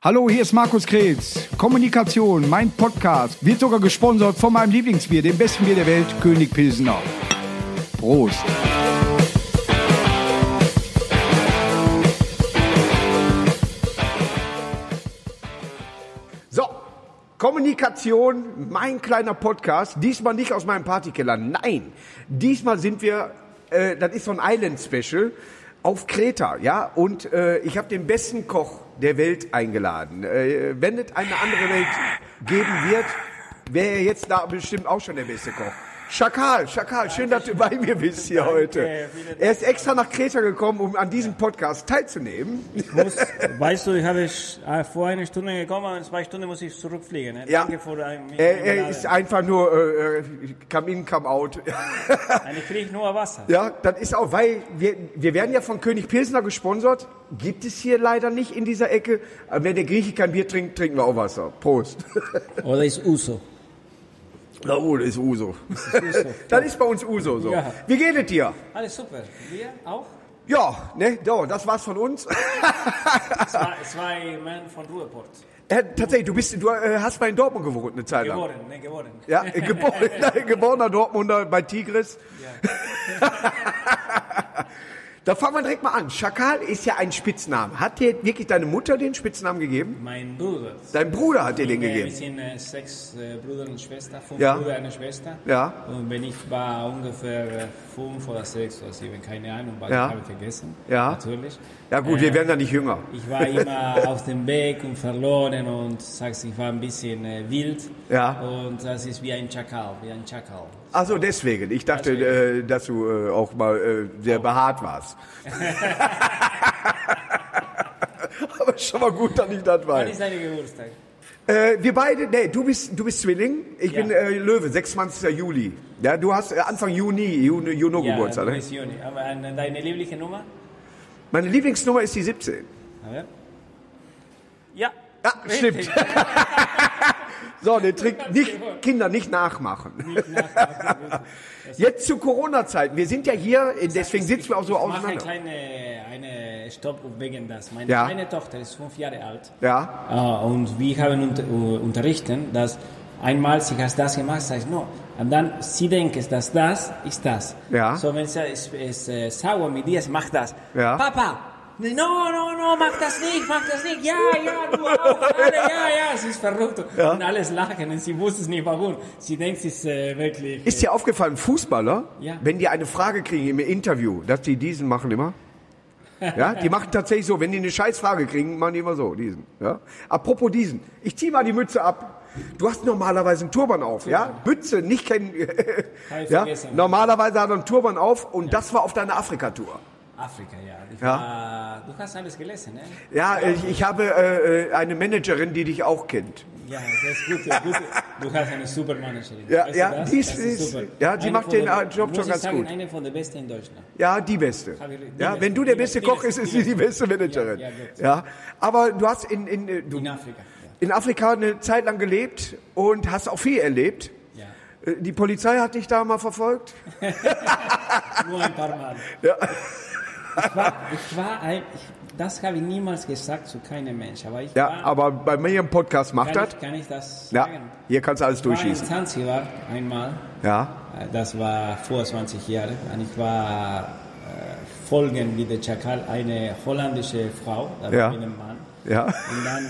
Hallo, hier ist Markus Kretz. Kommunikation, mein Podcast, wird sogar gesponsert von meinem Lieblingsbier, dem besten Bier der Welt, König Pilsener. Prost. So, Kommunikation, mein kleiner Podcast. Diesmal nicht aus meinem Partykeller. Nein, diesmal sind wir, äh, das ist so ein Island-Special auf Kreta, ja. Und äh, ich habe den besten Koch der Welt eingeladen. Äh, wenn es eine andere Welt geben wird, wäre er jetzt da bestimmt auch schon der beste Koch. Schakal, Schakal, schön, dass du bei mir bist hier heute. Er ist extra nach Kreta gekommen, um an diesem Podcast teilzunehmen. Ich muss, weißt du, ich habe äh, vor einer Stunde gekommen und in zwei Stunden muss ich zurückfliegen. Ne? Ja. Danke für ein, Er, er ist einfach nur äh, äh, come in, come out. Ich kriege nur Wasser. Ja, das ist auch, weil wir, wir werden ja von König Pilsner gesponsert. Gibt es hier leider nicht in dieser Ecke. Aber wenn der Grieche kein Bier trinkt, trinken wir auch Wasser. Prost. Oder ist Uso? Na, oh, das ist Uso. Uso. Das ist bei uns Uso so. Ja. Wie geht es dir? Alles super. Wir auch? Ja, ne, so, das war's von uns. Zwei, zwei Mann von Ruhrport. äh, tatsächlich, du bist, du äh, hast mal in Dortmund gewohnt eine Zeit lang. Geworden, ne, geworden. Ja, äh, geboren, geborener Dortmunder bei Tigris. Da fangen wir direkt mal an. Schakal ist ja ein Spitzname. Hat dir wirklich deine Mutter den Spitznamen gegeben? Mein Bruder. Dein Bruder hat dir den Wir gegeben. sind äh, sechs äh, Brüder und Schwestern, fünf Ja. Brüder und eine Schwester. Ja. Und wenn ich war ungefähr äh, fünf oder sechs oder sieben, keine Ahnung, weil Ja. ich habe vergessen. Ja. Natürlich. Ja gut, wir werden ja nicht jünger. Ich war immer auf dem Weg und verloren und sagst, ich war ein bisschen äh, wild. Ja. Und das ist wie ein Schakal, wie ein Schakal. Also deswegen. Ich dachte, äh, dass du äh, auch mal äh, sehr behaart warst. Aber schon mal gut, dass ich das Wann weiß. ist dein Geburtstag? Äh, wir beide, nee, du bist, du bist Zwilling, ich Ja. bin äh, Löwe, 26. Juli. Ja, du hast äh, Anfang Juni, Juni, Juni Geburtstag. du Ne? Juni. Aber äh, deine liebliche Nummer? Meine Lieblingsnummer ist die 17. A ver. Ja. Ja, stimmt. So, den Trick, nicht, Kinder nicht nachmachen. Jetzt zu Corona-Zeiten. Wir sind ja hier, deswegen sitzen wir auch so Ich mache eine auseinander. kleine eine Stopp wegen das. Meine Ja. kleine Tochter ist fünf Jahre alt. Ja, Ah, und wir haben unter, uh, unterrichten, dass einmal sie hat das gemacht, sag ich no. Und dann sie denkt, dass das ist das. Ja. So wenn sie ist, ist äh, sauer mit dir, sie macht das. Ja. Papa, no, no, no, mach das nicht, mach das nicht. Ja, ja, du auch. Alle, ja, ja, sie ist verrückt. Und alles lachen und sie wusste es nicht warum. Sie denkt, sie ist äh, wirklich... Ist dir aufgefallen, Fußballer, Ja. wenn die eine Frage kriegen im Interview, dass die diesen machen immer? Ja, die machen tatsächlich so, wenn die eine Scheißfrage kriegen, machen die immer so, diesen. Ja? Apropos diesen, ich zieh mal die Mütze ab. Du hast normalerweise einen Turban auf, ja? Mütze, nicht kennen. Ja? Normalerweise hat er einen Turban auf und das war auf deiner Afrika-Tour. Afrika, ja. Ich Ja. War, du hast alles gelesen, ne? Ja, ich, ich habe äh, eine Managerin, die dich auch kennt. Ja, das ist gut. gut. Du hast eine super Managerin. Ja, Weißt ja, das? die ist- Das ist- super. ja, die Eine macht den, der- äh, Job schon ich ganz sagen, gut. Eine von der besten in Deutschland. Ja, die beste. Die Ja, beste, wenn du der beste Koch die ist, sie die beste Managerin. Ja, ja. Ja, aber du hast in, in, äh, du, In Afrika. In Afrika eine Zeit lang gelebt und hast auch viel erlebt. Ja. Äh, Die Polizei hat dich da mal verfolgt. ja. Nur ein paar Mal. Ja. Ich war, ich war ein, ich, das habe ich niemals gesagt zu keinem Mensch. Aber ich Ja, war, aber bei mir im Podcast macht das. ich, kann ich das Ja, sagen? hier kannst du alles Ich war in durchschießen. Zanzibar einmal. Ja, Äh, Das war vor 20 Jahren. Und ich war äh, folgen wie der Chakal eine holländische Frau, da Ja. war ich ein Mann. Ja, Und dann,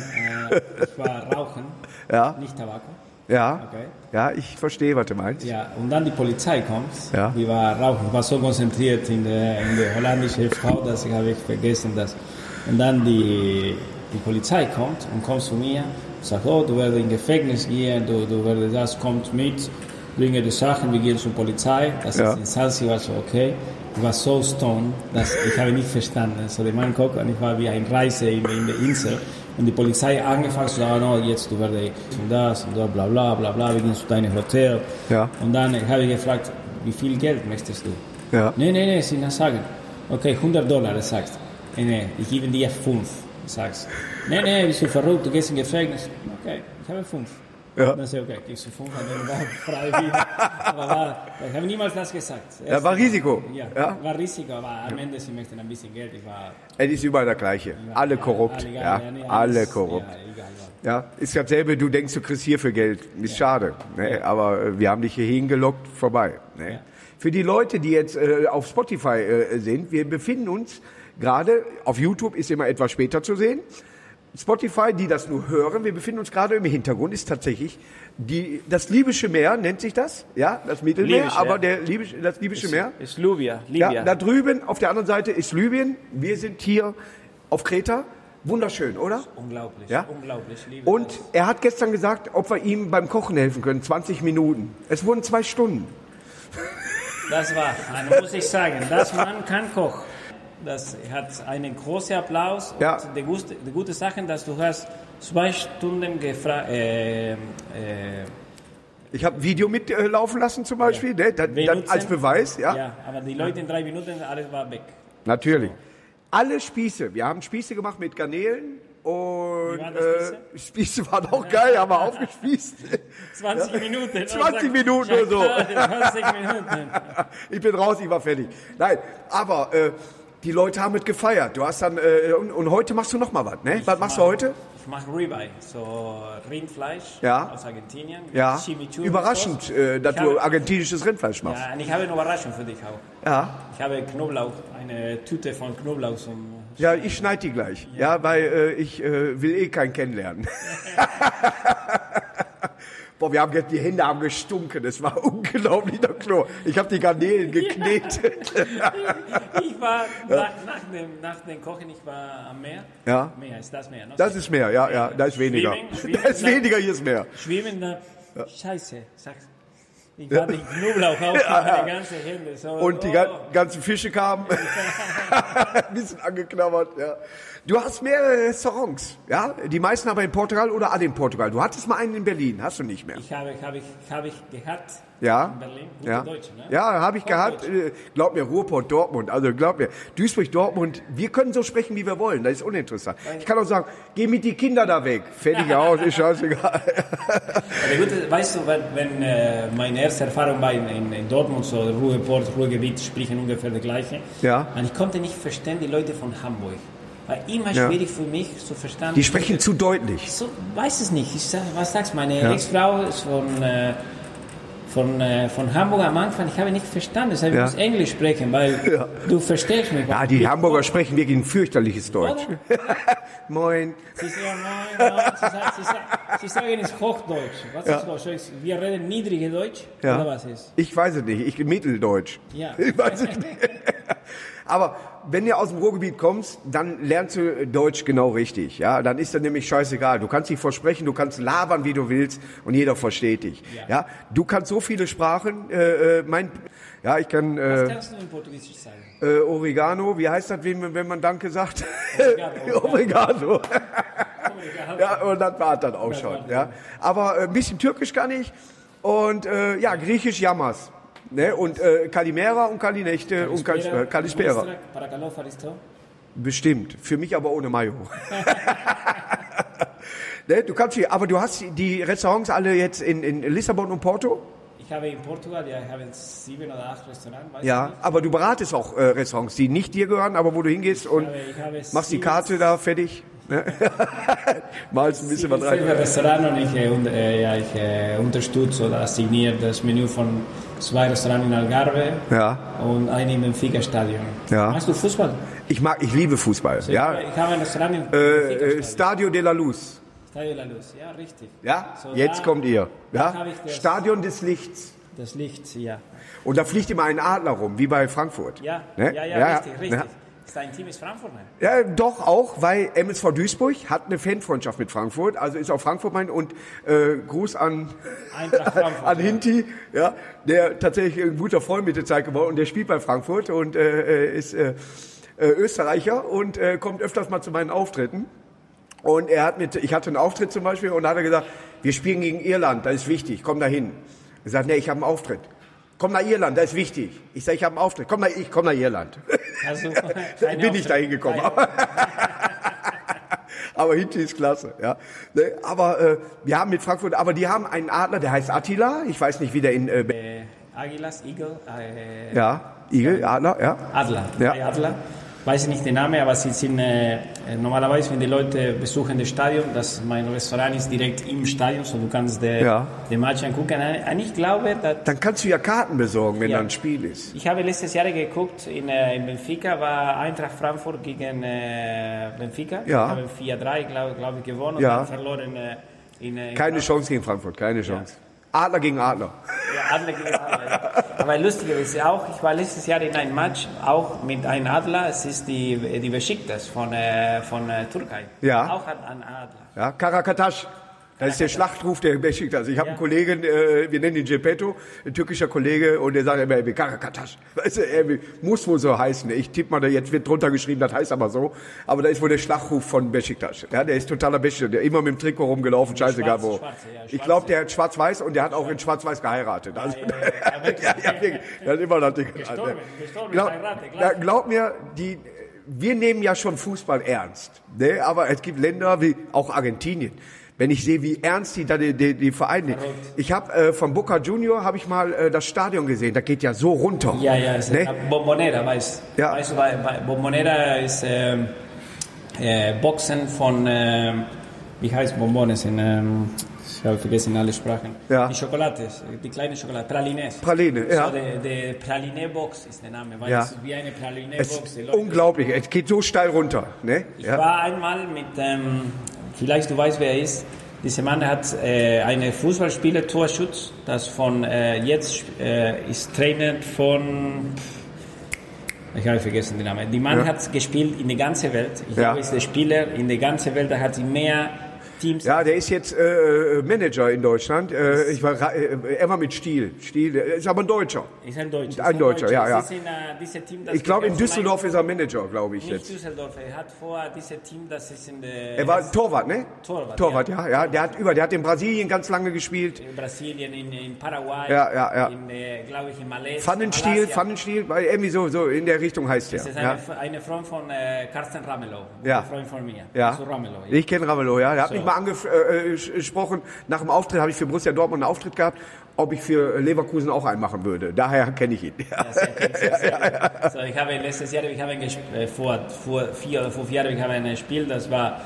äh, ich war rauchen, Ja. nicht Tabak. ja. Okay. Ja, ich verstehe, was du meinst. Ja, und dann die Polizei kommt. Ja. Die war rauchen. Ich war so konzentriert in der, in der holländischen Frau, dass ich habe ich vergessen das. Und dann die, die Polizei kommt und kommt zu mir und sagt, oh, du wirst in Gefängnis gehen, du, du wirst das, kommt mit, bringe die Sachen, wir gehen zur Polizei. Das Ja. ist in Zanzibar so, okay. Ich war so stoned, dass ich habe nicht verstanden. So der Mann guckt und ich war wie ein Reise in, in der Insel. Und die Polizei angefangen zu sagen, no, jetzt du wirst und das und da, bla bla bla bla, wir gehen zu deinem Hotel. Ja. Und dann habe ich gefragt, wie viel Geld möchtest du? Ja. Nee, nee, nee, sie sagen. Okay, 100 Dollar, er sagt. Nee, ich gebe dir 5, sagst. Nee, nee, bist du verrückt, du gehst in Gefängnis. Okay, ich habe 5. Ja. Dann sage ich, okay, gibst du fünf, dann war frei wieder. Aber war, ich habe niemals das gesagt. Ja, war Risiko. Ja, Ja. war Risiko, aber am Ende, sie möchten ein bisschen Geld. Ich war Es ist überall das Gleiche. Alle korrupt. egal, Ja, alle alles- korrupt. Ja, ist dasselbe, du denkst, du kriegst hier für Geld. Ist schade. Ne? Aber äh, wir haben dich hier hingelockt, vorbei. Ne? Für die Leute, die jetzt äh, auf Spotify äh, sind, wir befinden uns gerade, auf YouTube ist immer etwas später zu sehen. Spotify, die das nur hören, wir befinden uns gerade im Hintergrund, ist tatsächlich die, das Libysche Meer, nennt sich das, ja, das Mittelmeer, Libysch, aber ja. der Libysche, das Libysche Meer. Ist Libya. Ja, da drüben auf der anderen Seite ist Libyen. Wir sind hier auf Kreta. Wunderschön, oder? unglaublich, Ja? unglaublich. Liebe Und er hat gestern gesagt, ob wir ihm beim Kochen helfen können. 20 Minuten. Es wurden zwei Stunden. Das war, muss ich sagen, das Mann kann Koch. Das hat einen großen Applaus. Ja. Die, gute, die gute Sache, dass du hast zwei Stunden gefragt. Äh, äh, Ich habe ein Video mitlaufen lassen zum Beispiel, ne? dann, dann als Beweis. Ja, ja, aber die Leute in drei Minuten, alles war weg. natürlich. Alle Spieße. Wir haben Spieße gemacht mit Garnelen. Und Wie waren die äh, Spieße waren auch geil, haben wir aufgespießt. 20 Minuten. 20 Minuten oder so. Ja, 20 Minuten. ich bin raus, ich war fertig. Nein, aber äh, die Leute haben es gefeiert. Du hast dann äh, und, und heute machst du noch mal was, ne? Was machst du heute? Ich mache Ribeye, so Rindfleisch Ja. aus Argentinien. Ja, überraschend, äh, dass Ich du habe- argentinisches Rindfleisch machst. Ja, und ich habe eine Überraschung für dich auch. Ja, Ich habe Knoblauch, eine Tüte von Knoblauch zum ja, ich schneide die gleich. Ja, weil äh, ich äh, will eh keinen kennenlernen. Boah, wir haben jetzt, die Hände haben gestunken. Es war unglaublich nach Klo. Ich habe die Garnelen geknetet. Ich war nach, nach, dem, nach dem Kochen, ich war am Meer. Ja. Meer ist das Meer. Ne? Das ist mehr, ja, ja, da ist weniger. Schwimmen, schwimmen, Da ist nein. weniger, hier ist mehr. Schwimmen da. Scheiße, sag's. Ich war den Knoblauch auf meine ganze Hände. So, Und die oh. ga- ganzen Fische kamen. Ein bisschen angeknabbert, ja. Du hast mehrere Restaurants, ja? Die meisten aber in Portugal oder alle in Portugal. Du hattest mal einen in Berlin, hast du nicht mehr. Ich habe, habe ich, habe ich gehabt Ja. in Berlin. Gute Ja, Deutsche, ne? ja habe ich gehabt. Hochdeutsch. Äh, Glaub mir, Ruhrpott, Dortmund. Also glaub mir, Duisburg, Dortmund. Wir können so sprechen, wie wir wollen. Das ist uninteressant. Ich kann auch sagen, geh mit die Kinder da weg. Fertig aus, ist scheißegal. Aber gut, weißt du, wenn, wenn äh, meine erste Erfahrung war in, in, in Dortmund, so Ruhrport, Ruhrgebiet sprechen ungefähr das Gleiche. Ja. Und ich konnte nicht verstehen die Leute von Hamburg. War immer Ja. schwierig für mich zu verstehen. Die sprechen zu deutlich. So, weiß es nicht. Ich sag, was sagst du? Meine Ja. Ex-Frau ist von, äh, von, äh, von Hamburg am Anfang. Ich habe nicht verstanden. Deshalb Ja. muss ich Englisch sprechen, weil du verstehst mich. Ja, die Hamburger sprechen wirklich ein fürchterliches Deutsch. Moin. Sie sagen, nein, nein, sie, sagen, sie, sagen, sie sagen es Hochdeutsch. Was Ja. ist Hochdeutsch? Wir reden niedrige Deutsch? Ja. Oder was ist? Ich weiß es nicht, ich Mitteldeutsch. Ja. Ich weiß es nicht. Aber wenn du aus dem Ruhrgebiet kommst, dann lernst du Deutsch genau richtig. Ja, dann ist das nämlich scheißegal. Du kannst dich versprechen, du kannst labern, wie du willst, und jeder versteht dich. Ja, Ja. du kannst so viele Sprachen. Äh, äh, mein, ja, ich kann Was äh, kannst du in Portugiesisch sagen? äh, Oregano. Wie heißt das, wenn, wenn man Danke sagt? Obrigado. Oregano. Ja, und das war dann auch schon. Ja. Aber äh, ein bisschen Türkisch kann ich und äh, ja, Griechisch Yamas. Ne? Und äh, Kalimera und Kalinechte Kalispera, und Kalispera. Äh, Kalispera. Bestimmt. Für mich aber ohne Mayo. ne? Du kannst hier, aber du hast die Restaurants alle jetzt in, in Lissabon und Porto? Ich habe in Portugal, ja, ich habe sieben oder acht Restaurants. ja, aber du beratest auch äh, Restaurants, die nicht dir gehören, aber wo du hingehst ich und habe, habe machst die Karte da fertig. Ne? Malst ein bisschen was rein. Ich habe Restaurant und ich, äh, und, äh, ja, ich äh, unterstütze oder signiere das Menü von zwei Restaurants in Algarve Ja. und einem im Benfica Stadion. Ja. Hast du Fußball? Ich mag, ich liebe Fußball. Ja, Ich habe ein Restaurant im äh. Stadio de la Luz. Stadio La Luz, ja, richtig. Ja, So, jetzt da- kommt ihr. Ja, das- Stadion des Lichts. Das Licht, ja. Und da fliegt immer ein Adler rum, wie bei Frankfurt. Ja, Ne? ja, ja, richtig, richtig. Dein Team ist Frankfurt, ne? Ja, doch auch, weil MSV Duisburg hat eine Fanfreundschaft mit Frankfurt, also ist auch Frankfurt mein und äh, Gruß an an. Hinti, ja, der tatsächlich ein guter Freund mit der Zeit geworden und der spielt bei Frankfurt und äh, ist äh, äh, Österreicher und äh, kommt öfters mal zu meinen Auftritten. Und er hat mit, ich hatte einen Auftritt zum Beispiel und da hat er gesagt, wir spielen gegen Irland, das ist wichtig, komm da hin. Er sagt, nee, ich habe einen Auftritt. Komm nach Irland, das ist wichtig. Ich sage, ich habe einen Auftritt. Komm nach, ich komm nach Irland. Also, bin ich da hingekommen. aber hinten ist klasse, ja. Ne, Aber äh, wir haben mit Frankfurt, aber die haben einen Adler, der heißt Attila. Ich weiß nicht, wie der in äh, Äh, Águilas, Eagle, äh, ja Igel, Adler, ja. Adler, Ja. Adler. Weiß ich nicht den Namen, aber sie sind äh, äh, normalerweise, wenn die Leute besuchen das Stadion, das mein Restaurant ist direkt im Stadion, so du kannst den Ja. den Match angucken. Äh, Und ich glaube, Dann kannst du ja Karten besorgen, wenn Ja. da ein Spiel ist. ich habe letztes Jahr geguckt, in, äh, in Benfica war Eintracht Frankfurt gegen äh, Benfica. Ja. Haben 4-3, glaube glaub ich, gewonnen und Ja. dann verloren äh, in, äh, in Keine Chance gegen Frankfurt, keine Chance. Adler gegen Adler. Ja, Adler gegen Adler. Aber lustig ist ja auch, ich war letztes Jahr in einem Match auch mit einem Adler. Es ist die, die Besiktas von, äh, von äh, Türkei. Ja. Auch ein Adler. Ja, Karakatasch. Das ist der Schlachtruf der Besiktas. Ich habe Ja. einen Kollegen, äh, wir nennen ihn Geppetto, ein türkischer Kollege, und der sagt immer, wie Karakatasch. Weißt du, er muss wohl so heißen. Ich tippe mal, da jetzt wird drunter geschrieben, das heißt aber so. Aber da ist wohl der Schlachtruf von Besiktas. Ja, der ist totaler Besiktas. Der immer mit dem Trikot rumgelaufen, scheißegal wo. Schwarze, ja, ich glaube, der hat schwarz-weiß und der hat auch in schwarz-weiß geheiratet. Also, ja, ja, ja, ja, immer das Ding. Gestorben, gestorben, Glaub, klar. ja, glaub mir, die, wir nehmen ja schon Fußball ernst. Ne? Aber es gibt Länder wie auch Argentinien. Wenn ich sehe, wie ernst die da die, die, die Vereine. Ich habe äh, von Boca Junior habe ich mal äh, das Stadion gesehen. Da geht ja so runter. Ja, ja, es Ne? ist Bombonera, weißt Ja. Weißt du, weil, weil Bombonera ist ähm, äh, Boxen von, ähm, wie heißt Bombones in, ähm, ich habe vergessen alle Sprachen. Ja. Die Schokolade, die kleine Schokolade, Pralines. Praline, ja. So, der, der Praline-Box ist der Name, weil Ja. es ist wie eine Praline-Box. ist die unglaublich. Es geht so steil runter. Ne? Ich Ja. war einmal mit, ähm, vielleicht du weißt, wer er ist. Dieser Mann hat äh, eine Fußballspieler Torschutz, das von äh, jetzt äh, ist Trainer von ich habe vergessen den Namen. Die Mann Ja. hat gespielt in der ganzen Welt. Ich Ja. glaube, ist der Spieler in der ganzen Welt. Da hat sie mehr Teams. Ja, der ist jetzt äh, Manager in Deutschland. Äh, ich war äh, er war mit Stiel. Stiel, der ist aber ein Deutscher. Ist ein Deutscher. Ein ist Deutscher, ja, ja. Ist in, äh, dieses Team, Ich glaube, in Düsseldorf ist er Manager, glaube ich Nicht jetzt. Düsseldorf. Er hat vor dieses Team, das ist in der Er war Torwart, ne? Torwart, Torwart, ja. ja. Der hat über, der hat in Brasilien ganz lange gespielt. in Brasilien, in, in Paraguay, Ja, ja, ja. in, äh, glaube ich, in Malaysia. Pfannenstiel. Pfannenstiel, weil irgendwie so, so in der Richtung heißt der. Das ist Ja. eine, eine Freund von äh, Carsten Ramelow, Ja. ein Freund von mir. Ja. Also Ramelow, ja. Ich kenne Ramelow, ja. Der hat So. mich mal angesprochen, nach dem Auftritt habe ich für Borussia Dortmund einen Auftritt gehabt, ob ich für Leverkusen auch einen machen würde. Daher kenne ich ihn. Ja. Ja. So, ich habe letztes Jahr, ich habe ein Gesp- äh, vor, vor vier oder fünf Jahren, ich habe ein Spiel, das war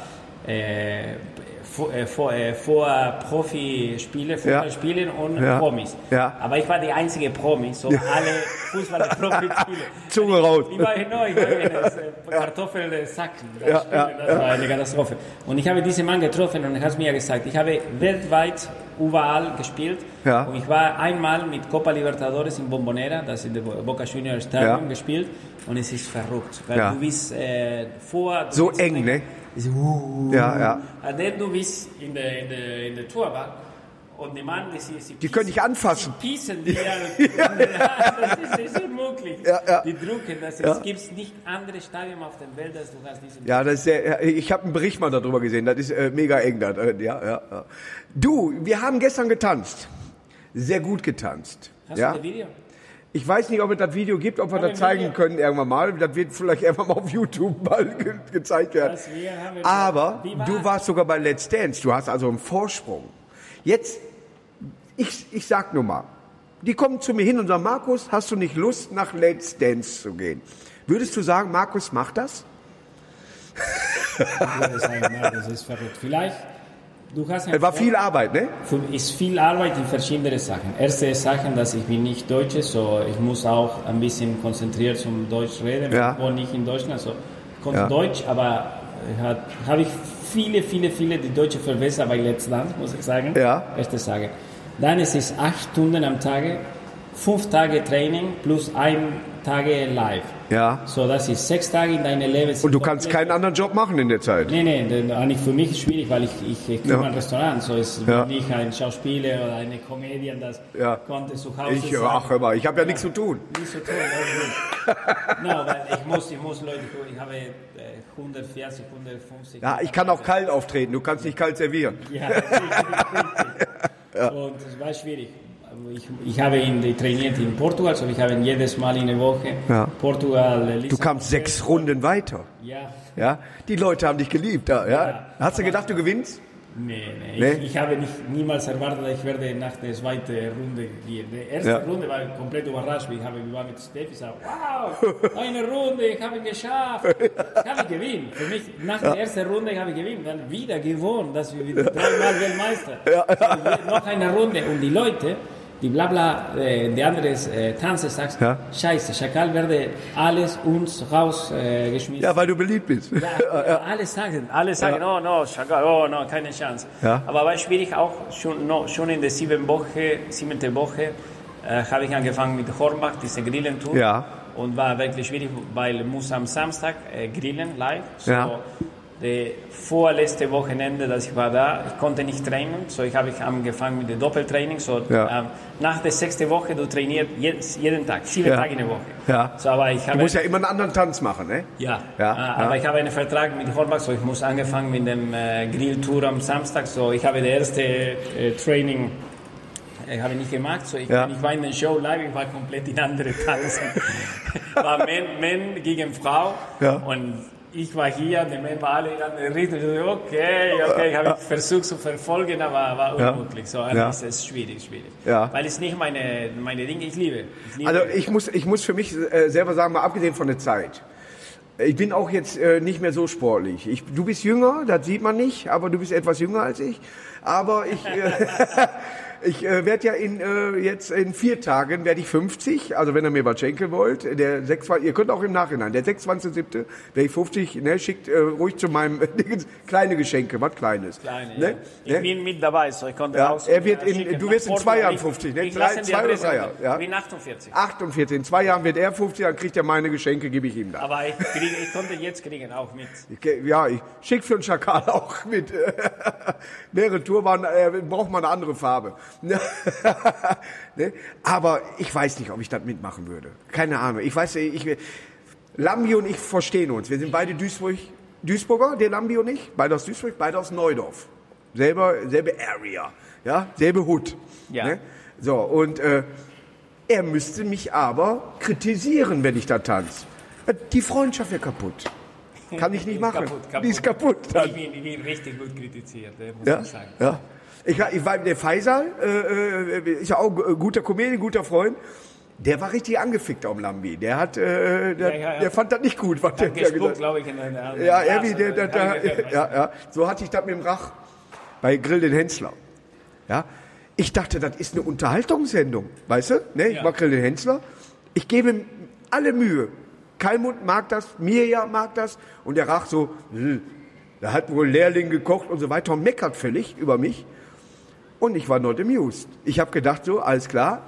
äh, vor, äh, vor, äh, vor Profispiele, Fußballspielen und Ja. Promis. Ja. Aber ich war die einzige Promi, so alle Fußball-Profi-Spiele. Zunge raus. Ich war neu, ich war in das, äh, Kartoffelsacken. Das, Ja, ja, war eine Katastrophe. Und ich habe diesen Mann getroffen und er hat mir gesagt, ich habe weltweit überall gespielt. Ja. Und ich war einmal mit Copa Libertadores in Bombonera, das ist der Boca Juniors Stadion, Ja. gespielt. Und es ist verrückt, weil Ja. du bist äh, vor... du So bist eng, in- ne? Ist, uh, Ja, ja. Und dann du bist in der, in der, in der Torwart und die Mann, die, sie, sie Die können dich anfassen. Sie pissen dir. ja. das ist, das ist unmöglich. Ja, ja. Die drucken, das Ja. es gibt nicht andere Stadion auf der Welt, als du hast diesen Ja, das ist sehr, ich habe einen Bericht mal darüber gesehen. Das ist äh, mega eng. Das, äh, ja, ja, ja. Du, wir haben gestern getanzt. Sehr gut getanzt. Hast ja? du das Video? Ich weiß nicht, ob es das Video gibt, ob wir das zeigen können irgendwann mal. Das wird vielleicht irgendwann mal auf YouTube mal ge gezeigt werden. Aber du warst sogar bei Let's Dance. Du hast also einen Vorsprung. Jetzt, ich, ich sag nur mal, die kommen zu mir hin und sagen, Markus, hast du nicht Lust, nach Let's Dance zu gehen? Würdest du sagen, Markus, mach das? Ich würde sagen, das ist verrückt. Vielleicht, du hast Es war viel Arbeit, ne? Für ist viel Arbeit in verschiedene Sachen. Erste Sache, dass ich bin nicht Deutsche, so ich muss auch ein bisschen konzentriert zum Deutsch reden. Ja. Wohne nicht in Deutschland, so ich konnte Ja. Deutsch, aber habe ich viele, viele, viele die Deutsche verbessert bei Let's Dance, muss ich sagen. Ja. Erste Sache. Dann ist es acht Stunden am Tag, fünf Tage Training plus ein Tage live. Ja. So, das ist sechs Tage in deinem Leben. Und du kannst keinen anderen Job machen in der Zeit. Nee, nee, denn eigentlich für mich ist es schwierig, weil ich, ich, ich Ja. ein Restaurant, so ist Ja. bin ich ein Schauspieler oder eine Comedian, das Ja. konnte zu Hause Ich, sein. ach, hör mal, ich habe ja nichts zu tun. Nicht so toll, also gut. no, weil ich muss, ich muss Leute, ich habe äh, 140, 150. Ja, ich kann auch kalt auftreten. Du kannst nicht kalt servieren. Ja, richtig, richtig. Und es war schwierig. Ich, ich habe ihn trainiert in Portugal, so ich habe ihn jedes Mal in der Woche. Ja. Portugal. äh, Du Lissabon. kamst sechs Runden weiter. Ja. Ja, die Leute haben dich geliebt. Ja. Ja. Hast du gedacht, du gewinnst? Nee, nee. Nee? Ich, ich habe nicht, niemals erwartet, ich werde nach der zweiten Runde gehen. Die erste Ja. Runde war komplett überrascht. Ich habe wir waren mit Steffi gesagt, wow, eine Runde, ich habe geschafft. Ich habe gewonnen. Für mich, nach der ersten Runde habe ich gewonnen. Dann wieder gewonnen, dass wir wieder dreimal Weltmeister. So, noch eine Runde. Und die Leute, die blabla, äh, die andere äh, Tanze sagt, Ja. scheiße, Schakal werde alles uns rausgeschmissen. Äh, geschmissen. Ja, weil du beliebt bist. Ja, alle sagen, alle sagen, oh no, Chagall, oh no, keine Chance. Ja. Aber war schwierig auch, schon, no, schon in der sieben Woche, siebten Woche äh, habe ich angefangen mit Hornbach, diese Grillentour. Ja. Und war wirklich schwierig, weil muss am Samstag äh, grillen live. So, Ja. Die vorletzte Wochenende, dass ich war da, ich konnte nicht trainieren, so ich habe ich angefangen mit dem Doppeltraining. So Ja. ähm, nach der sechsten Woche du trainierst jedes, jeden Tag, sieben Ja. Tage in der Woche. Ja. So, aber ich Du habe musst ja immer einen anderen Tanz machen, ne? ja, Ja, äh, aber ich habe einen Vertrag mit Hornbach, so ich muss angefangen mit dem äh, Grilltour am Samstag, so ich habe das erste äh, Training ich habe nicht gemacht, so ich, Ja. ich war in der Show live, ich war komplett in andere Tanzen. war Mann, Mann gegen Frau Ja. und ich war hier, der Mann war alle in andere Richtung. Okay, okay, ich habe versucht zu verfolgen, aber war Ja. unmöglich. So, Ja. es ist schwierig, schwierig. Ja. Weil es nicht meine, meine Dinge, ich liebe. Ich liebe Also ich muss, ich muss für mich äh, selber sagen, mal abgesehen von der Zeit. Ich bin auch jetzt äh, nicht mehr so sportlich. Ich, du bist jünger, das sieht man nicht, aber du bist etwas jünger als ich. Aber ich, äh, ich äh, werde ja in, äh, jetzt in vier Tagen werde ich 50. Also wenn ihr mir was schenken wollt, der 26, ihr könnt auch im Nachhinein, der 26.7. werde ich 50. Ne, schickt äh, ruhig zu meinem kleine Geschenke, was Kleines. Kleine, ne? ja. Ich Ne? bin mit dabei, so ich konnte Ja, raus. er wird in- schicken du wirst in zwei. Jahren Ich- 50, ne? Ich Drei- zwei oder drei. Jahre, ja. Ich bin 48. 48. In zwei Jahren wird er 50, dann kriegt er meine Geschenke, gebe ich ihm dann. Aber ich, kriege, ich konnte jetzt kriegen, auch mit. Ich, ja, ich schick für einen Schakal auch mit. Mehrere Turban äh, braucht man eine andere Farbe. ne? Aber ich weiß nicht, ob ich das mitmachen würde. Keine Ahnung. Ich weiß, ich, Lambi und ich verstehen uns. Wir sind beide Duisburg, Duisburger, der Lambi und ich. Beide aus Duisburg, beide aus Neudorf. Selber, selbe Area. Ja, selbe Hut. Ja. Ne? So, und äh, er müsste mich aber kritisieren, wenn ich da tanze. Die Freundschaft wäre kaputt. Kann ich nicht machen. kaputt, kaputt. Die ist kaputt. Dann. Ich bin, ich bin richtig gut kritisiert, äh, muss Ja, ich sagen. ja. Ich ich war der Faisal, äh, äh, ist ja auch ein guter Comedian, guter Freund. Der war richtig angefickt am Lambi. Der hat, äh, der, Ja, ja, ja. der fand das nicht gut, was der Hat da gespuckt, gesagt glaube ich, in der hat. Ja, irgendwie, der, der, der, ja, ja. So hatte ich das mit dem Rach bei Grill den Hensler. Ja. Ich dachte, das ist eine Unterhaltungssendung, weißt du? Ne, ich Ja. war Grill den Hensler. Ich gebe ihm alle Mühe. Kalmund mag das, Mirja mag das und der Rach so, "Hm, da hat wohl Lehrling gekocht und so weiter und meckert völlig über mich. Und ich war not amused. Ich habe gedacht so, alles klar,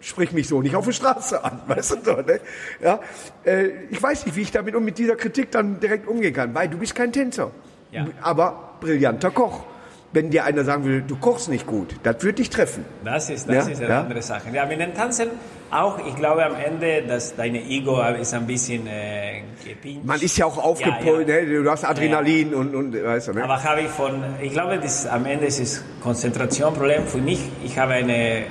sprich mich so nicht auf der Straße an, weißt du so, ne? Ja, äh, ich weiß nicht, wie ich damit und mit dieser Kritik dann direkt umgehen kann, weil du bist kein Tänzer, Ja. aber brillanter Koch. Wenn dir einer sagen will, du kochst nicht gut, das wird dich treffen. Das ist, das Ja, ist eine ja. andere Sache. Ja, mit den Tanzen auch, ich glaube am Ende, dass deine Ego ist ein bisschen äh, gepincht. Man ist ja auch aufgepollt, Ja, ja. Ne? du hast Adrenalin und, und weißt du, ne? Aber habe ich von, ich glaube, das, am Ende ist es Konzentrationproblem für mich. Ich habe eine, äh,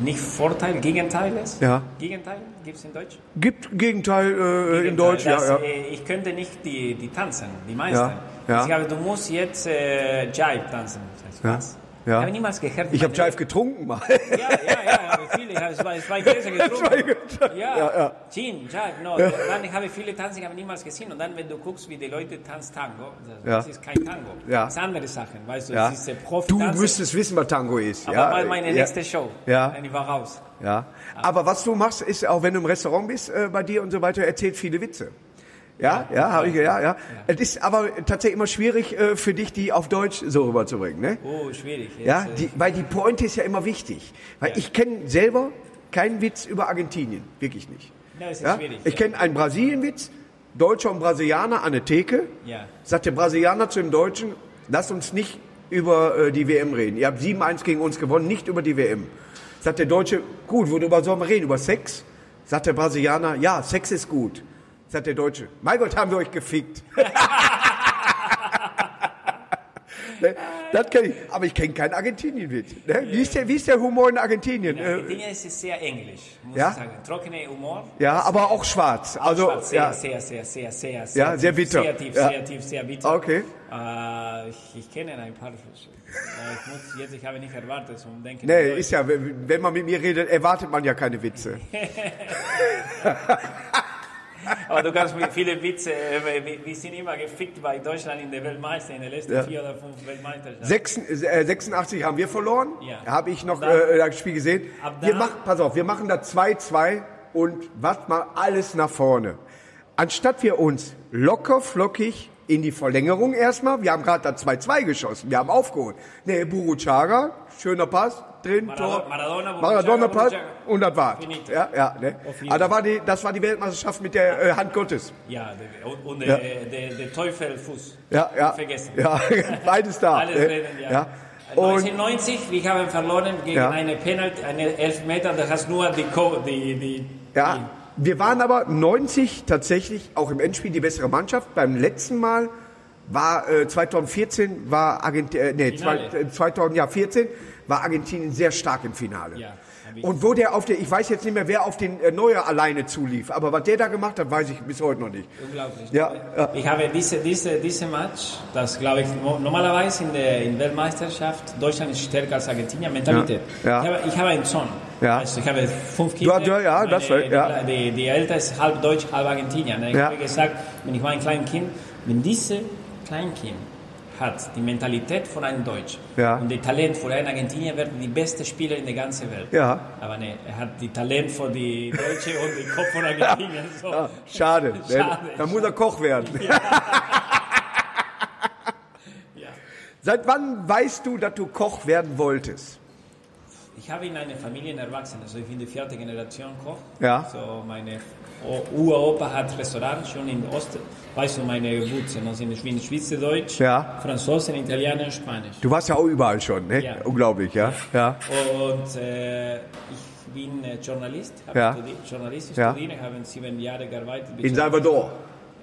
nicht Vorteil, Gegenteiles. Ja. Gegenteil, gibt es in Deutsch? Gibt Gegenteil äh, in Gegenteil, Deutsch, ja, dass, ja. äh, Ich könnte nicht die, die tanzen, die meisten. Ja, ja. Ich habe, du musst jetzt äh, Jive tanzen. Ja, ja. Ich habe niemals gehört. Ich habe Jive getrunken mal. Ja, ja, ja, aber viele, ich habe zwei, zwei Gläser getrunken. Ja, ja, ja. Gin, Jive, no. Dann habe ich viele Tanzen, ich habe niemals gesehen. Und dann, wenn du guckst, wie die Leute tanzen Tango, das, Ja. ist kein Tango. Ja. Das sind andere Sachen, weißt du, Ja. es ist äh, profi Du müsstest wissen, was Tango ist. Aber ja, mal meine ja. nächste Show. Ja. Ich war raus. Ja. Aber was du machst, ist auch wenn du im Restaurant bist, äh, bei dir und so weiter, erzählt viele Witze. Ja, ja, habe ich, ja, ja. Es ist aber tatsächlich immer schwierig äh, für dich, die auf Deutsch so rüberzubringen, ne? Oh, schwierig. Jetzt, Ja, äh, die, weil die Pointe ist ja immer wichtig. Weil Ja. ich kenne selber keinen Witz über Argentinien, wirklich nicht. Es ist Ja? schwierig, Ich kenne einen Brasilienwitz, Deutscher und Brasilianer an der Theke. Ja. Sagt der Brasilianer zu dem Deutschen, lass uns nicht über äh, die WM reden. Ihr habt 7-1 gegen uns gewonnen, nicht über die WM. Sagt der Deutsche, gut, worüber sollen wir reden? Über Sex? Sagt der Brasilianer, ja, Sex ist gut. Sagt der Deutsche, mein Gott, haben wir euch gefickt. Ne? Das kenn ich. Aber ich kenne keinen Argentinien-Witz. Ne? Wie, ist der, wie ist der Humor in Argentinien? In Äh, Argentinien ist es sehr englisch, muss Ja? ich sagen. Trockener Humor. ja, aber auch schwarz. Also, Schwarz, sehr, ja. sehr, sehr, sehr, sehr, Ja, sehr tief, bitter. Sehr tief, Ja. sehr tief, sehr bitter. Okay. Äh, ich, ich kenne ein paar. Äh, ich muss jetzt, ich habe nicht erwartet, um denken. Nee, ist ja, wenn man mit mir redet, erwartet man ja keine Witze. Aber du kannst mit viele Witze, äh, wir, sind immer gefickt bei Deutschland in der Weltmeister, in den letzten Ja. vier oder fünf Weltmeisterschaften. Sechs, äh, 86 haben wir verloren. Ja. Habe ich noch Ab da- äh, das Spiel gesehen. Wir machen, pass auf, wir machen da 2-2 und was mal alles nach vorne. Anstatt wir uns locker flockig in die Verlängerung erstmal, wir haben gerade da 2-2 geschossen, wir haben aufgeholt. Nee, Buruchaga, schöner Pass, drin, Maradona- Tor. Maradona, Buruchaga, Maradona Pass Buruchaga. und das war. Finito. Ja, ja, ne? Aber da war die, das war die Weltmeisterschaft mit der äh, Hand Gottes. Ja, und, und Ja. Der, der, der Teufelfuß. Ja, ja. Vergessen. Ja, beides da. Alles ne? reden, ja. ja. Und 1990, wir haben verloren gegen Ja. eine Penalty, eine Elfmeter, da hast nur die, Co die, die, Ja, wir waren aber 90 tatsächlich auch im Endspiel die bessere Mannschaft. Beim letzten Mal war äh, 2014 war Argentinien, äh, nee, zwei, Finale. äh, 2014 war Argentinien sehr stark im Finale. Ja, Und wo der auf der, ich weiß jetzt nicht mehr, wer auf den äh, Neuer alleine zulief, aber was der da gemacht hat, weiß ich bis heute noch nicht. Unglaublich. Ja, ja. Ich habe diese, diese, diese Match, das glaube ich no- normalerweise in der in Weltmeisterschaft, Deutschland ist stärker als Argentinien, Mentalität. Ja, ja. Ich, habe, ich habe einen Sohn. Ja. Also ich habe fünf Kinder. Du hast- ja, ja, Meine- das war- ja. Die, die Ältere ist halb Deutsch, halb Argentinier. Ich Ja. habe gesagt, wenn ich war ein kleines Kind, wenn diese Kleinkind hat die Mentalität von einem Deutsch Ja. und die Talent von einem Argentinier wird die beste Spieler in der ganzen Welt. Ja. Aber nee, er hat die Talent von die Deutsche und den Kopf von Argentinien. So. Ah, schade. ne? Schade. Da muss er Koch werden. Ja. Seit wann weißt du, dass du Koch werden wolltest? Ich habe in einer Familie erwachsen, also ich bin die vierte Generation Koch. Ja. So meine Uropa hat Restaurant schon in Ost, weißt du, meine Wurzeln, also ich bin Schweizerdeutsch, Ja. Franzosen, Italiener, Spanisch. Du warst ja auch überall schon, ne? Ja. Unglaublich, ja. Ja. Und äh, ich bin äh, Journalist, habe Ja. studiert, Journalist Ja. studiert, habe sieben Jahre gearbeitet. In Salvador.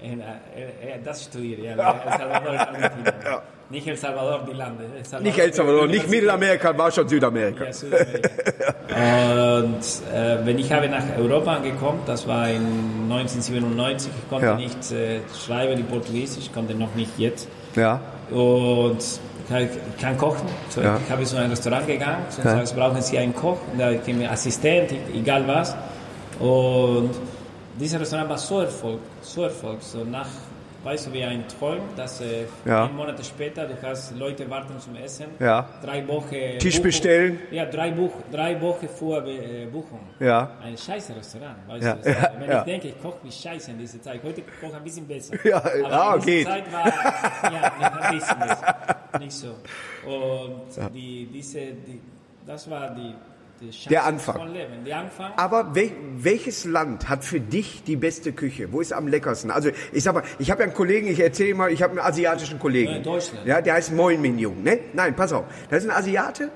In, äh, äh, das studiert, ja, El Salvador, Argentinien. Nicht El Salvador, die Lande. El Salvador, Nicht El Salvador, nicht Mittelamerika, war schon Südamerika. Ja, Südamerika. Und äh, wenn ich habe nach Europa gekommen, das war in 1997, ich konnte Ja. nicht äh, schreiben in Portugiesisch, ich konnte noch nicht jetzt. Ja. Und ich kann- kochen. So, Ja. Ich habe zu einem Restaurant gegangen, so Ja. sagst, brauchen Sie einen Koch, mir Assistent, egal was. Und dieses Restaurant war so Erfolg, so Erfolg. So nach, weißt du, wie ein Traum, dass äh, Ja. ein Monat später, du hast Leute warten zum Essen, Ja. drei Wochen Tisch Buchung- bestellen. Ja, drei, Buch, drei Wochen vor äh, Buchung. Ja. Ein scheiße Restaurant, weißt Ja, du. ja, Wenn ich denke, ich koche wie scheiße in dieser Zeit. Heute koche ich ein bisschen besser. Ja, Aber ja, in dieser. Zeit war ja, ein bisschen besser. Nicht so. Und die, diese, die, das war die, Der Anfang. Aber wel, welches Land hat für dich die beste Küche? Wo ist am leckersten? Also ich sag mal, ich habe ja einen Kollegen, ich erzähle mal, ich habe einen asiatischen Kollegen. In Deutschland. Ja, der heißt Moin Min Jung, ne? Nein, pass auf. Das ist ein Asiate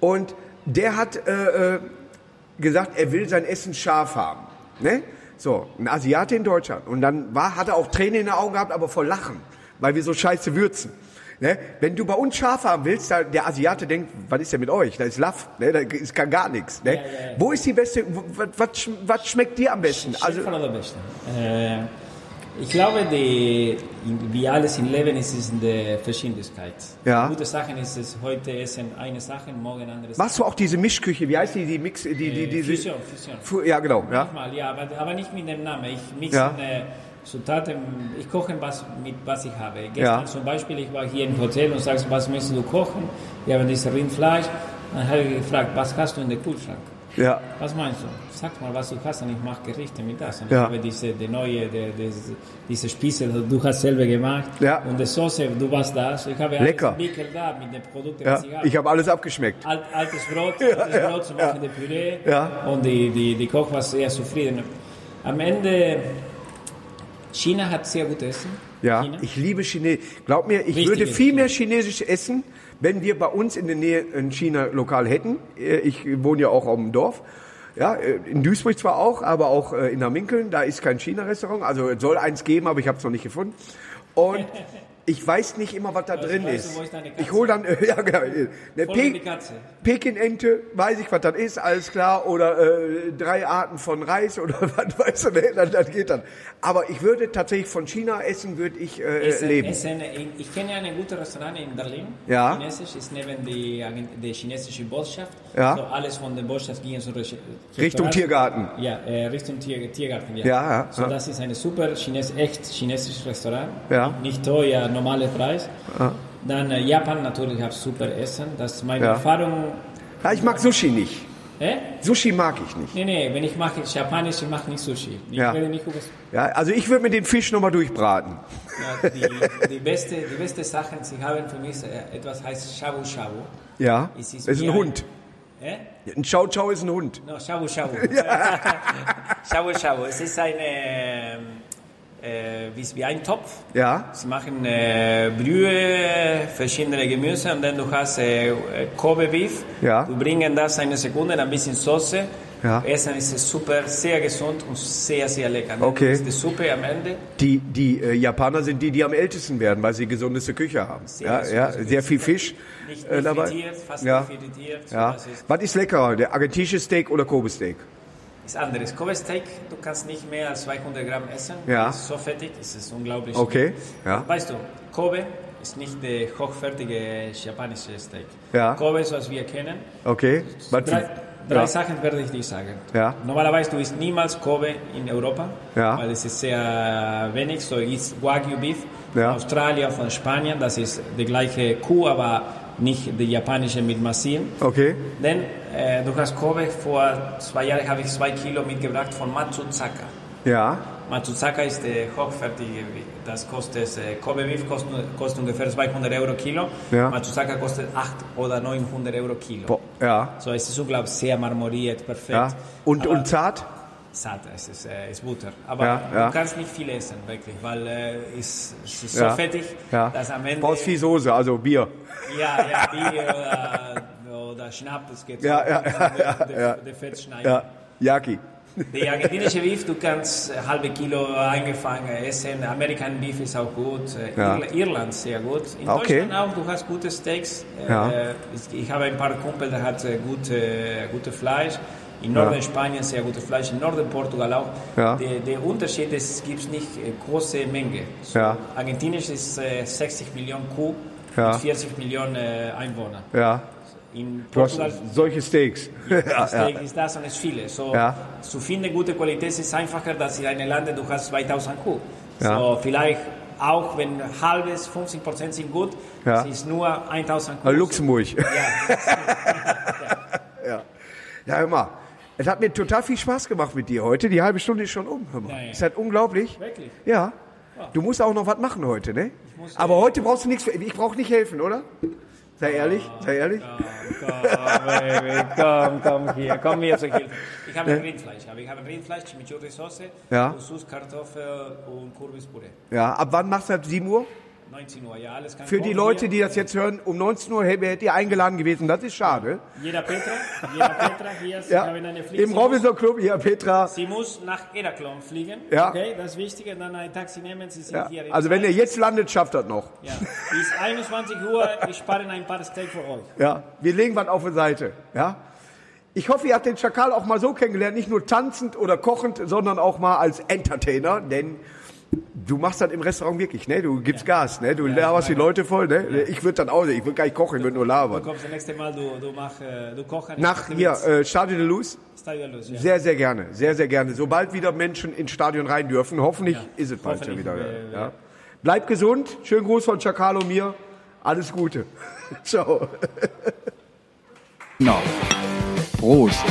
und der hat äh, äh, gesagt, er will sein Essen scharf haben, ne? So, ein Asiate in Deutschland. Und dann war, hat er auch Tränen in den Augen gehabt, aber vor Lachen, weil wir so scheiße würzen. Ne? Wenn du bei uns scharf haben willst, da, der Asiate denkt, was ist denn mit euch? Da ist Laff, ne? da ist gar, gar nichts. Ne? Ja, ja, ja. Wo ist die beste, was, was, sch- schmeckt dir am besten? Also, Also, von der Beste. Äh, ich glaube, die, wie alles im Leben ist es in der Verschiedenheit. Ja. Gute Sachen ist es, heute essen eine Sache, morgen andere Sache. machst du auch diese Mischküche? Wie heißt die, die Mix, die, die, Äh, diese, Fusion, Fusion. Fu- Ja, genau, ja. Manchmal, ja, aber, aber nicht mit dem Namen. Ich mixe Ja. äh, Zutaten, ich koche was mit was ich habe. Gestern Ja. zum Beispiel, ich war hier im Hotel und sagst, was möchtest du kochen? Wir haben dieses Rindfleisch. Dann habe ich gefragt, was hast du in der Kühlschrank? Ja, Was meinst du? Sag mal, was du hast und ich mache Gerichte mit das. Und Ja. ich habe diese, die neue, die, die, diese Spieße, du hast selber gemacht. Ja. Und die Soße, du warst da. So, ich habe Lecker. alles Wickel da mit den Produkten, ja. ich habe. Ich habe alles abgeschmeckt. Alt, altes Brot, altes Brot zu machen, die Püree. Ja. Und die, die, die Koch war sehr zufrieden. Am Ende, China hat sehr gut Essen. Ja, China. ich liebe Chinesisch. Glaub mir, ich Richtiges würde viel mehr Chinesisch essen, wenn wir bei uns in der Nähe ein China-Lokal hätten. Äh, Ich wohne ja auch auf dem Dorf. Ja, äh, in Duisburg zwar auch, aber auch äh, in Namminkeln, da ist kein China-Restaurant. Also es soll eins geben, aber ich habe es noch nicht gefunden. Und Ich weiß nicht immer, was da drin weißt du, ist. Katze? ich hole dann, äh, ja genau, eine die Pe. Peking-Ente, weiß ich, was das ist, alles klar. Oder äh, drei Arten von Reis oder was, weißt du, ne, das, das geht dann. Aber ich würde tatsächlich von China essen, würde ich äh, Essen, leben. Essen, ich kenne ein gutes Restaurant in Berlin. Ja. Chinesisch ist neben die, der chinesischen Botschaft. Ja. So alles von der Botschaft ging so. Richtung Tiergarten. Ja, äh, Richtung Tier, Tiergarten. Ja. Ja, ja, So das ist ein super Chines, echt chinesisches Restaurant. Ja. Nicht teuer, normaler Preis. Dann äh, Japan natürlich hat super Essen. Das ist meine Ja. Erfahrung. Ja, ich mag Sushi nicht. Hä? Sushi mag ich nicht. Nee, nee, wenn ich mache Japanisch, ich mache nicht Sushi. Ich Ja. werde nicht gucken. Ja, also ich würde mir den Fisch nochmal durchbraten. Ja, die, die, beste, die beste Sachen, sie haben für mich äh, etwas heißt Shabu Shabu. Ja, Es ist wie ein Hund. Hä? Ein Chow Chow ist ein Hund. No, Shabu Shabu. Shabu Shabu. Es ist eine, ähm, äh, wie, wie ein Topf. Ja, Sie machen äh, Brühe, verschiedene Gemüse und dann du hast äh, Kobe Beef. Ja. Du bringen das eine Sekunde, ein bisschen Soße. Ja. Essen ist super, sehr gesund und sehr, sehr lecker. Dann Okay. ist die Suppe am Ende. die, die äh, Japaner sind die, die am ältesten werden, weil sie gesundeste Küche haben. Sehr Ja, ja, sehr sehr viel Fisch Nicht, äh, nicht dabei. frittiert, fast Ja. nicht frittiert. So, Ja. das ist, Was ist leckerer, der argentinische Steak oder Kobe Steak? Ist anderes. Kobe Steak, du kannst nicht mehr als 200 Gramm essen. Ja. Ist so fettig, es ist unglaublich. Okay, ja. Weißt du, Kobe ist nicht der hochwertige japanische Steak. Ja. Kobe ist, was wir kennen. Okay. Drei, drei ja. Sachen werde ich dir sagen. Ja. Normalerweise du isst niemals Kobe in Europa, Ja. weil es ist sehr wenig. So isst Wagyu Beef. Ja. Australien, von Spanien, das ist die gleiche Kuh, aber nicht die japanische mit Massin. Okay. Denn äh, du hast Kobe, vor zwei Jahren habe ich zwei Kilo mitgebracht von Matsuzaka. Ja. Matsuzaka ist der hochwertige, das kostet, äh, Kobe Beef kostet, kostet ungefähr 200 Euro Kilo. Ja. Matsuzaka kostet 800 oder 900 Euro Kilo. Bo ja. So, es ist unglaublich sehr marmoriert, perfekt. Ja. Und, Aber und zart? Satt, es ist, äh, ist Butter. Aber Ja, ja. du kannst nicht viel essen, wirklich, weil äh, es, es ist so Ja. fettig, dass am Ende... Brauchst viel Soße, also Bier. Ja, ja, Bier oder, oder Schnapp, das geht Ja, so. ja, ja, der, ja, der, ja. der Fett schneiden. Ja. Yaki. Die argentinische Beef, du kannst äh, halbe Kilo eingefangen essen. American Beef ist auch gut. Äh, Ja. Irl- Irland sehr gut. In Okay. Deutschland auch, du hast gute Steaks. Äh, Ja. ich, ich habe ein paar Kumpel, der hat äh, gute, gute Fleisch. In Norden Ja. Spanien sehr gutes Fleisch, in Norden Portugal auch. Ja. Der, der Unterschied ist, es gibt nicht äh, große Menge. So, Ja. Argentinisch ist äh, 60 Millionen Kuh Ja. mit 40 Millionen äh, Einwohner. Ja. In Portugal solche Steaks. Ja, ja. Steak ist das und es viele. So, Ja. Zu finden gute Qualität ist einfacher, als in einem Land, du hast 2000 Kuh. Ja. So, vielleicht auch wenn halbes, 50 Prozent sind gut, Ja. es ist nur 1000 Kuh. Luxemburg. Ja, Ja. Ja, hör mal. Es hat mir total viel Spaß gemacht mit dir heute. Die halbe Stunde ist schon um. Hör mal. Ja, ja. Ist halt unglaublich. wirklich. Ja. Du musst auch noch was machen heute, ne? Aber heute brauchst du nichts. für- Ich brauche nicht helfen, oder? Sei ehrlich, sei ehrlich. Komm, Baby, komm, komm hier, komm mir zur Hilfe. Ich habe Rindfleisch, aber ich habe Rindfleisch, Chimichurri-Sauce, Ja. Sauce, Kartoffel und Kürbispüree. Ja, ab wann machst du das? 7 Uhr? 19 Uhr, ja, alles kann Für die Leute, die das jetzt hören, um 19 Uhr hättet ihr eingeladen gewesen. Das ist schade. Jeder Petra, jeder Petra hier, Sie Ja. eine Pflicht. Im Robinson Club, hier, Petra. Sie muss nach Eraklon fliegen. Ja. Okay, das ist wichtig. Und dann ein Taxi nehmen. Sie sind Ja. hier. Also wenn ihr jetzt landet, schafft das noch. Ja. Bis 21 Uhr. Ich spare ein paar Steak für euch. Ja, wir legen was auf die Seite. Ja. Ich hoffe, ihr habt den Schakal auch mal so kennengelernt, nicht nur tanzend oder kochend, sondern auch mal als Entertainer, denn du machst das im Restaurant wirklich, ne? Du gibst Gas, ne? Du laberst die Leute voll, ne? Ich würde dann auch, ich würde gar nicht kochen, ich würde nur Du labern. kommst das nächste Mal. Du, du machst, äh, du kochen. Nach hier, äh, Stadion de Luz, Stadio Luz, ja. sehr, sehr gerne, sehr, sehr gerne. Sobald wieder Menschen ins Stadion rein dürfen, hoffentlich ist es bald schon wieder. äh, Ja. Bleibt gesund, schönen Gruß von Schakal und mir, alles Gute. Ciao. Genau. Prost.